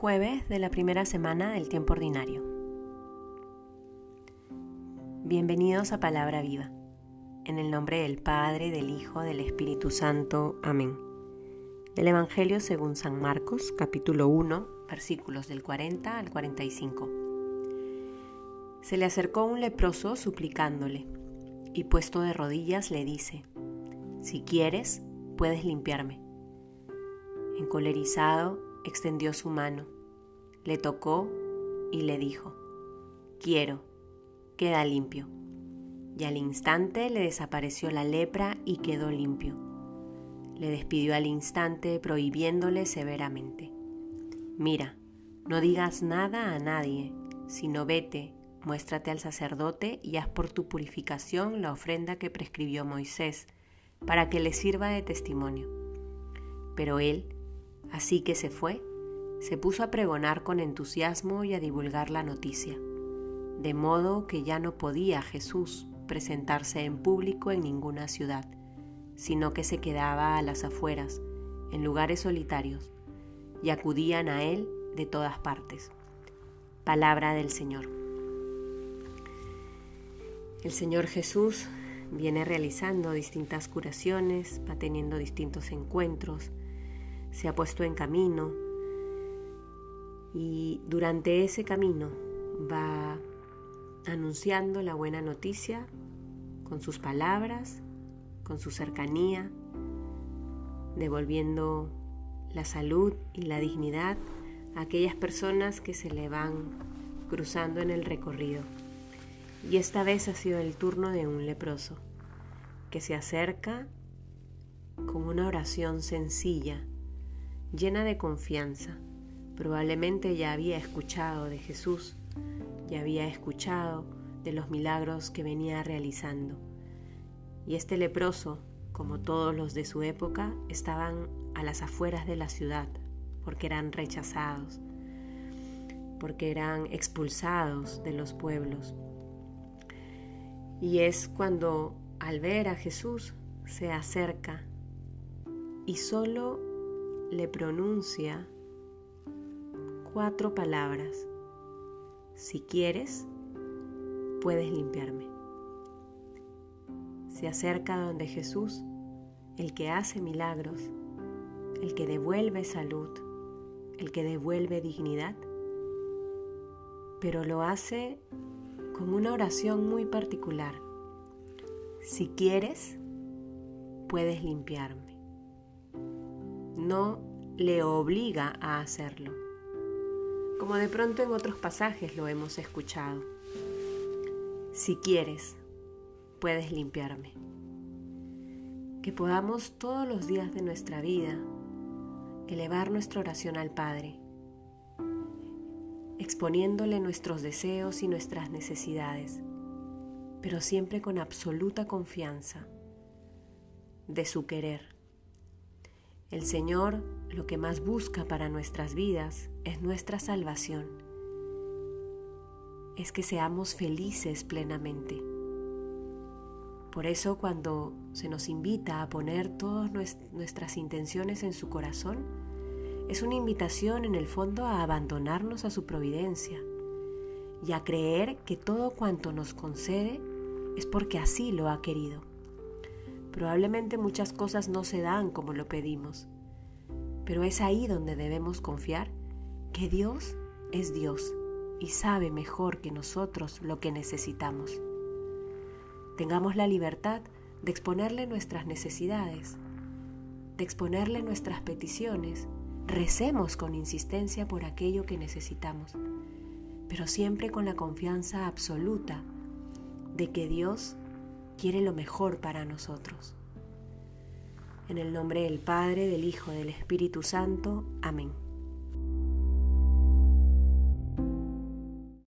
Jueves de la primera semana del tiempo ordinario. Bienvenidos a Palabra Viva. En el nombre del Padre, del Hijo, del Espíritu Santo. Amén. Del Evangelio según San Marcos, capítulo 1, versículos del 40 al 45. Se le acercó un leproso suplicándole, y puesto de rodillas le dice, Si quieres, puedes limpiarme. Encolerizado, extendió su mano, le tocó y le dijo, quiero, queda limpio. Y al instante le desapareció la lepra y quedó limpio. Le despidió al instante prohibiéndole severamente, mira, no digas nada a nadie, sino vete, muéstrate al sacerdote y haz por tu purificación la ofrenda que prescribió Moisés, para que le sirva de testimonio. Pero él, así que se fue, se puso a pregonar con entusiasmo y a divulgar la noticia, de modo que ya no podía Jesús presentarse en público en ninguna ciudad, sino que se quedaba a las afueras, en lugares solitarios, y acudían a él de todas partes. Palabra del Señor. El Señor Jesús viene realizando distintas curaciones, va teniendo distintos encuentros, se ha puesto en camino, y durante ese camino va anunciando la buena noticia con sus palabras, con su cercanía, devolviendo la salud y la dignidad a aquellas personas que se le van cruzando en el recorrido. Y esta vez ha sido el turno de un leproso que se acerca con una oración sencilla, llena de confianza, Probablemente ya había escuchado de Jesús, ya había escuchado de los milagros que venía realizando. Y este leproso, como todos los de su época, estaban a las afueras de la ciudad, porque eran rechazados, porque eran expulsados de los pueblos. Y es cuando al ver a Jesús se acerca y solo le pronuncia cuatro palabras. Si quieres, puedes limpiarme. Se acerca donde Jesús, el que hace milagros, el que devuelve salud, el que devuelve dignidad, pero lo hace con una oración muy particular. Si quieres, puedes limpiarme. No le obliga a hacerlo como de pronto en otros pasajes lo hemos escuchado. Si quieres, puedes limpiarme. Que podamos todos los días de nuestra vida elevar nuestra oración al Padre, exponiéndole nuestros deseos y nuestras necesidades, pero siempre con absoluta confianza de su querer el Señor lo que más busca para nuestras vidas es nuestra salvación, es que seamos felices plenamente. Por eso cuando se nos invita a poner todas nuestras intenciones en su corazón, es una invitación en el fondo a abandonarnos a su providencia y a creer que todo cuanto nos concede es porque así lo ha querido. Probablemente muchas cosas no se dan como lo pedimos, pero es ahí donde debemos confiar que Dios es Dios y sabe mejor que nosotros lo que necesitamos. Tengamos la libertad de exponerle nuestras necesidades, de exponerle nuestras peticiones, recemos con insistencia por aquello que necesitamos, pero siempre con la confianza absoluta de que Dios quiere lo mejor para nosotros. En el nombre del Padre, del Hijo, del Espíritu Santo. Amén.